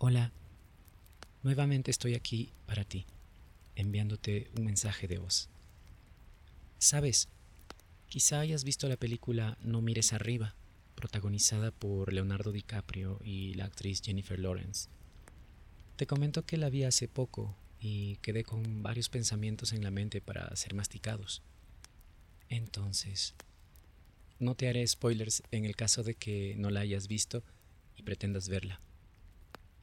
Hola, nuevamente estoy aquí para ti, enviándote un mensaje de voz. Sabes, quizá hayas visto la película No mires arriba, protagonizada por Leonardo DiCaprio y la actriz Jennifer Lawrence. Te comento que la vi hace poco y quedé con varios pensamientos en la mente para ser masticados. Entonces, no te haré spoilers en el caso de que no la hayas visto y pretendas verla.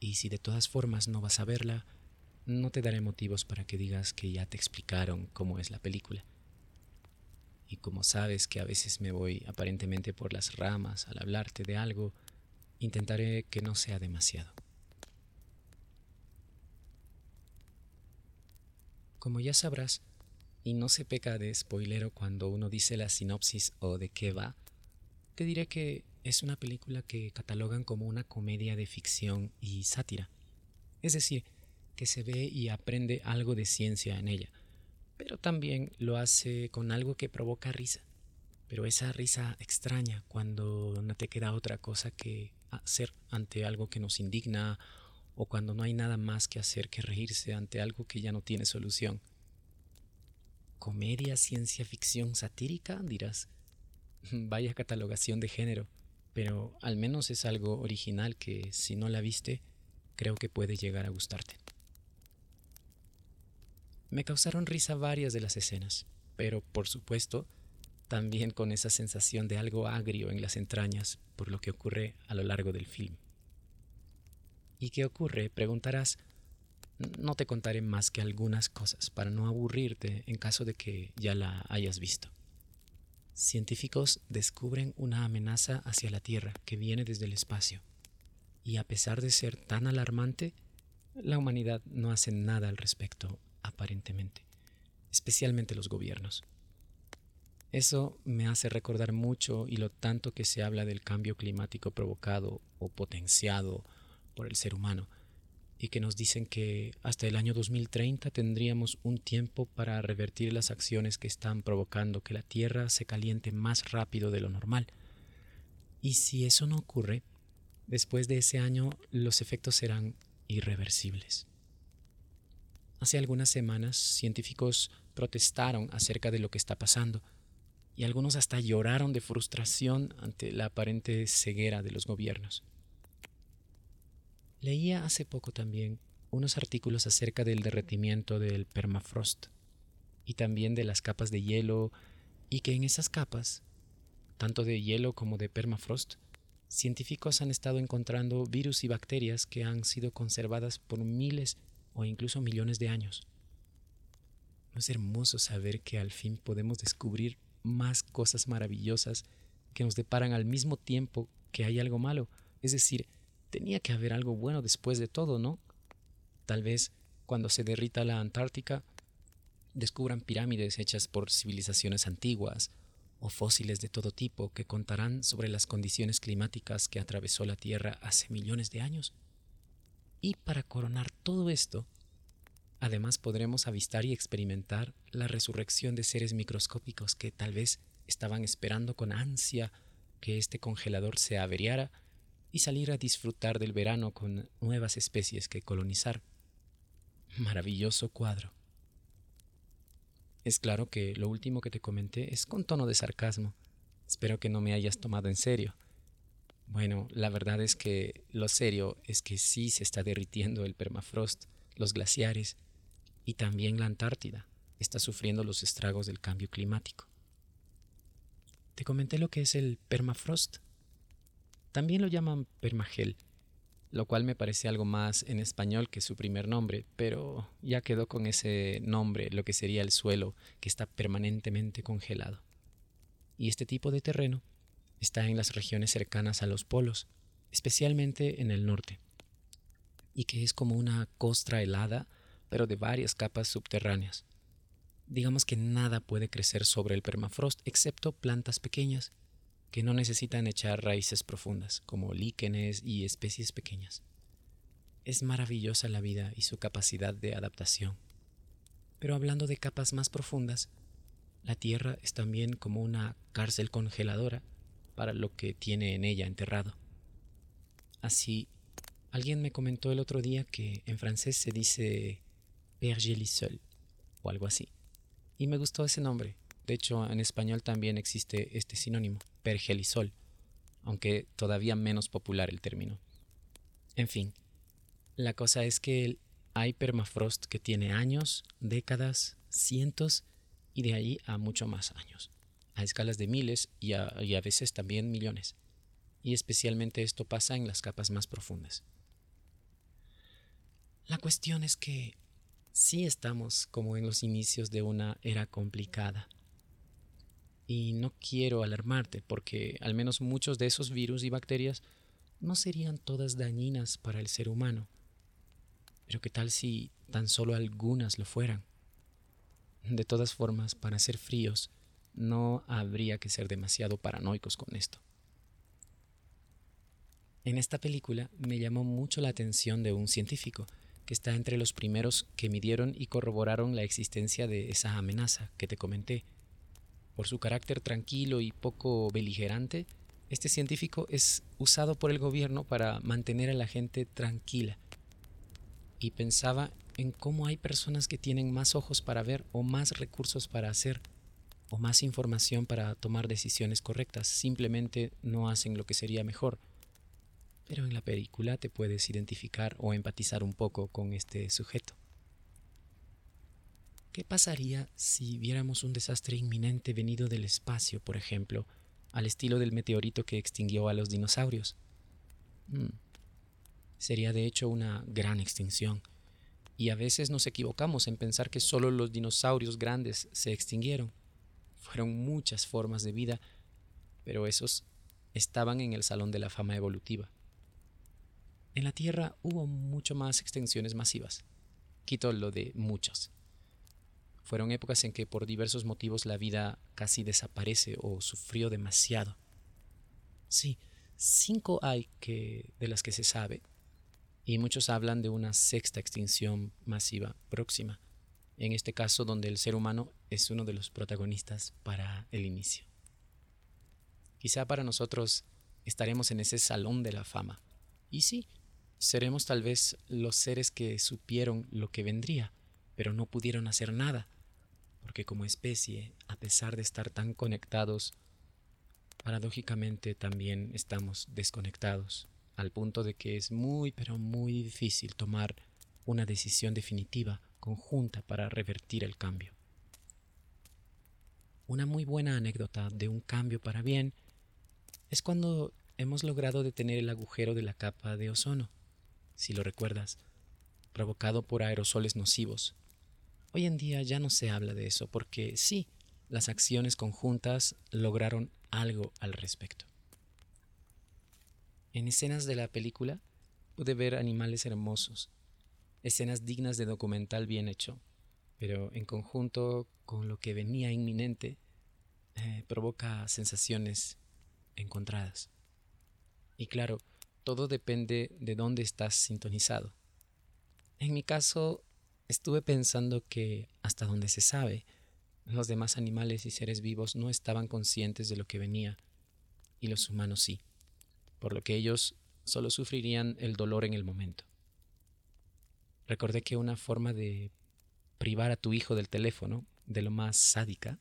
Y si de todas formas no vas a verla, no te daré motivos para que digas que ya te explicaron cómo es la película. Y como sabes que a veces me voy aparentemente por las ramas al hablarte de algo, intentaré que no sea demasiado. Como ya sabrás, y no se peca de spoilero cuando uno dice la sinopsis o de qué va, te diré que es una película que catalogan como una comedia de ficción y sátira. Es decir, que se ve y aprende algo de ciencia en ella, pero también lo hace con algo que provoca risa. Pero esa risa extraña cuando no te queda otra cosa que hacer ante algo que nos indigna o cuando no hay nada más que hacer que reírse ante algo que ya no tiene solución. ¿Comedia, ciencia ficción satírica? dirás. Vaya catalogación de género pero al menos es algo original que si no la viste, creo que puede llegar a gustarte. Me causaron risa varias de las escenas, pero por supuesto, también con esa sensación de algo agrio en las entrañas por lo que ocurre a lo largo del film. ¿Y qué ocurre? Preguntarás. No te contaré más que algunas cosas para no aburrirte en caso de que ya la hayas visto científicos descubren una amenaza hacia la Tierra que viene desde el espacio. Y a pesar de ser tan alarmante, la humanidad no hace nada al respecto, aparentemente, especialmente los gobiernos. Eso me hace recordar mucho y lo tanto que se habla del cambio climático provocado o potenciado por el ser humano y que nos dicen que hasta el año 2030 tendríamos un tiempo para revertir las acciones que están provocando que la Tierra se caliente más rápido de lo normal. Y si eso no ocurre, después de ese año los efectos serán irreversibles. Hace algunas semanas científicos protestaron acerca de lo que está pasando y algunos hasta lloraron de frustración ante la aparente ceguera de los gobiernos. Leía hace poco también unos artículos acerca del derretimiento del permafrost y también de las capas de hielo y que en esas capas, tanto de hielo como de permafrost, científicos han estado encontrando virus y bacterias que han sido conservadas por miles o incluso millones de años. ¿No es hermoso saber que al fin podemos descubrir más cosas maravillosas que nos deparan al mismo tiempo que hay algo malo? Es decir, tenía que haber algo bueno después de todo, ¿no? Tal vez cuando se derrita la Antártica descubran pirámides hechas por civilizaciones antiguas o fósiles de todo tipo que contarán sobre las condiciones climáticas que atravesó la Tierra hace millones de años. Y para coronar todo esto, además podremos avistar y experimentar la resurrección de seres microscópicos que tal vez estaban esperando con ansia que este congelador se averiara y salir a disfrutar del verano con nuevas especies que colonizar. Maravilloso cuadro. Es claro que lo último que te comenté es con tono de sarcasmo. Espero que no me hayas tomado en serio. Bueno, la verdad es que lo serio es que sí se está derritiendo el permafrost, los glaciares y también la Antártida está sufriendo los estragos del cambio climático. Te comenté lo que es el permafrost. También lo llaman permagel, lo cual me parece algo más en español que su primer nombre, pero ya quedó con ese nombre lo que sería el suelo que está permanentemente congelado. Y este tipo de terreno está en las regiones cercanas a los polos, especialmente en el norte, y que es como una costra helada, pero de varias capas subterráneas. Digamos que nada puede crecer sobre el permafrost excepto plantas pequeñas que no necesitan echar raíces profundas, como líquenes y especies pequeñas. Es maravillosa la vida y su capacidad de adaptación. Pero hablando de capas más profundas, la Tierra es también como una cárcel congeladora para lo que tiene en ella enterrado. Así, Alguien me comentó el otro día que en francés se dice Pergelisol o algo así. Y me gustó ese nombre. De hecho, en español también existe este sinónimo, pergelisol, aunque todavía menos popular el término. En fin, la cosa es que hay permafrost que tiene años, décadas, cientos y de ahí a mucho más años, a escalas de miles y a, y a veces también millones. Y especialmente esto pasa en las capas más profundas. La cuestión es que sí estamos como en los inicios de una era complicada. Y no quiero alarmarte porque al menos muchos de esos virus y bacterias no serían todas dañinas para el ser humano. Pero qué tal si tan solo algunas lo fueran. De todas formas, para ser fríos, no habría que ser demasiado paranoicos con esto. En esta película me llamó mucho la atención de un científico que está entre los primeros que midieron y corroboraron la existencia de esa amenaza que te comenté. Por su carácter tranquilo y poco beligerante, este científico es usado por el gobierno para mantener a la gente tranquila. Y pensaba en cómo hay personas que tienen más ojos para ver o más recursos para hacer o más información para tomar decisiones correctas, simplemente no hacen lo que sería mejor pero en la película te puedes identificar o empatizar un poco con este sujeto. ¿Qué pasaría si viéramos un desastre inminente venido del espacio, por ejemplo, al estilo del meteorito que extinguió a los dinosaurios? Hmm. Sería de hecho una gran extinción, y a veces nos equivocamos en pensar que solo los dinosaurios grandes se extinguieron. Fueron muchas formas de vida, pero esos estaban en el Salón de la Fama Evolutiva. En la Tierra hubo mucho más extensiones masivas. Quito lo de muchos. Fueron épocas en que por diversos motivos la vida casi desaparece o sufrió demasiado. Sí, cinco hay que de las que se sabe, y muchos hablan de una sexta extinción masiva próxima, en este caso donde el ser humano es uno de los protagonistas para el inicio. Quizá para nosotros estaremos en ese salón de la fama. Y sí, Seremos tal vez los seres que supieron lo que vendría, pero no pudieron hacer nada, porque como especie, a pesar de estar tan conectados, paradójicamente también estamos desconectados, al punto de que es muy, pero muy difícil tomar una decisión definitiva, conjunta, para revertir el cambio. Una muy buena anécdota de un cambio para bien es cuando hemos logrado detener el agujero de la capa de ozono si lo recuerdas, provocado por aerosoles nocivos. Hoy en día ya no se habla de eso porque sí, las acciones conjuntas lograron algo al respecto. En escenas de la película pude ver animales hermosos, escenas dignas de documental bien hecho, pero en conjunto con lo que venía inminente, eh, provoca sensaciones encontradas. Y claro, todo depende de dónde estás sintonizado. En mi caso, estuve pensando que, hasta donde se sabe, los demás animales y seres vivos no estaban conscientes de lo que venía, y los humanos sí, por lo que ellos solo sufrirían el dolor en el momento. Recordé que una forma de privar a tu hijo del teléfono, de lo más sádica,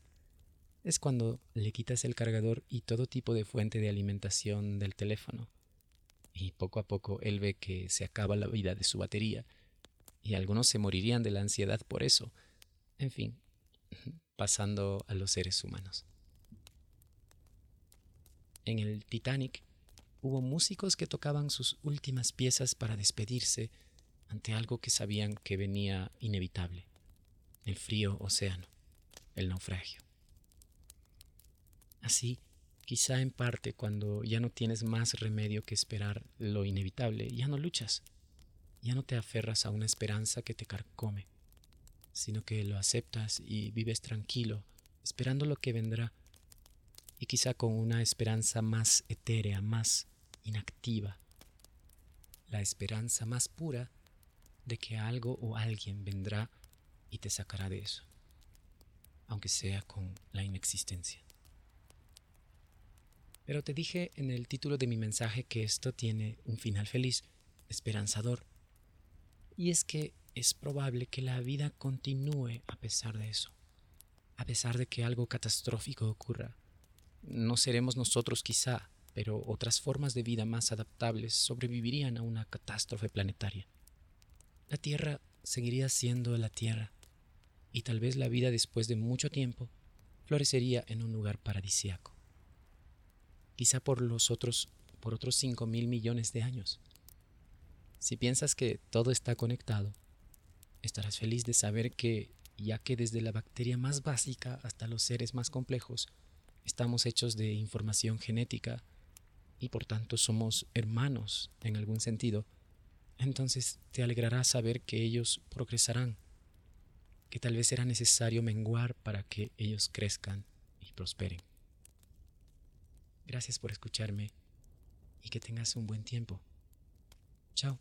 es cuando le quitas el cargador y todo tipo de fuente de alimentación del teléfono y poco a poco él ve que se acaba la vida de su batería y algunos se morirían de la ansiedad por eso. En fin, pasando a los seres humanos. En el Titanic hubo músicos que tocaban sus últimas piezas para despedirse ante algo que sabían que venía inevitable, el frío océano, el naufragio. Así, Quizá en parte cuando ya no tienes más remedio que esperar lo inevitable, ya no luchas, ya no te aferras a una esperanza que te carcome, sino que lo aceptas y vives tranquilo, esperando lo que vendrá, y quizá con una esperanza más etérea, más inactiva, la esperanza más pura de que algo o alguien vendrá y te sacará de eso, aunque sea con la inexistencia. Pero te dije en el título de mi mensaje que esto tiene un final feliz, esperanzador. Y es que es probable que la vida continúe a pesar de eso. A pesar de que algo catastrófico ocurra. No seremos nosotros quizá, pero otras formas de vida más adaptables sobrevivirían a una catástrofe planetaria. La Tierra seguiría siendo la Tierra, y tal vez la vida después de mucho tiempo florecería en un lugar paradisiaco. Quizá por los otros, por otros cinco mil millones de años. Si piensas que todo está conectado, estarás feliz de saber que, ya que desde la bacteria más básica hasta los seres más complejos, estamos hechos de información genética y por tanto somos hermanos en algún sentido, entonces te alegrará saber que ellos progresarán, que tal vez será necesario menguar para que ellos crezcan y prosperen. Gracias por escucharme y que tengas un buen tiempo. Chao.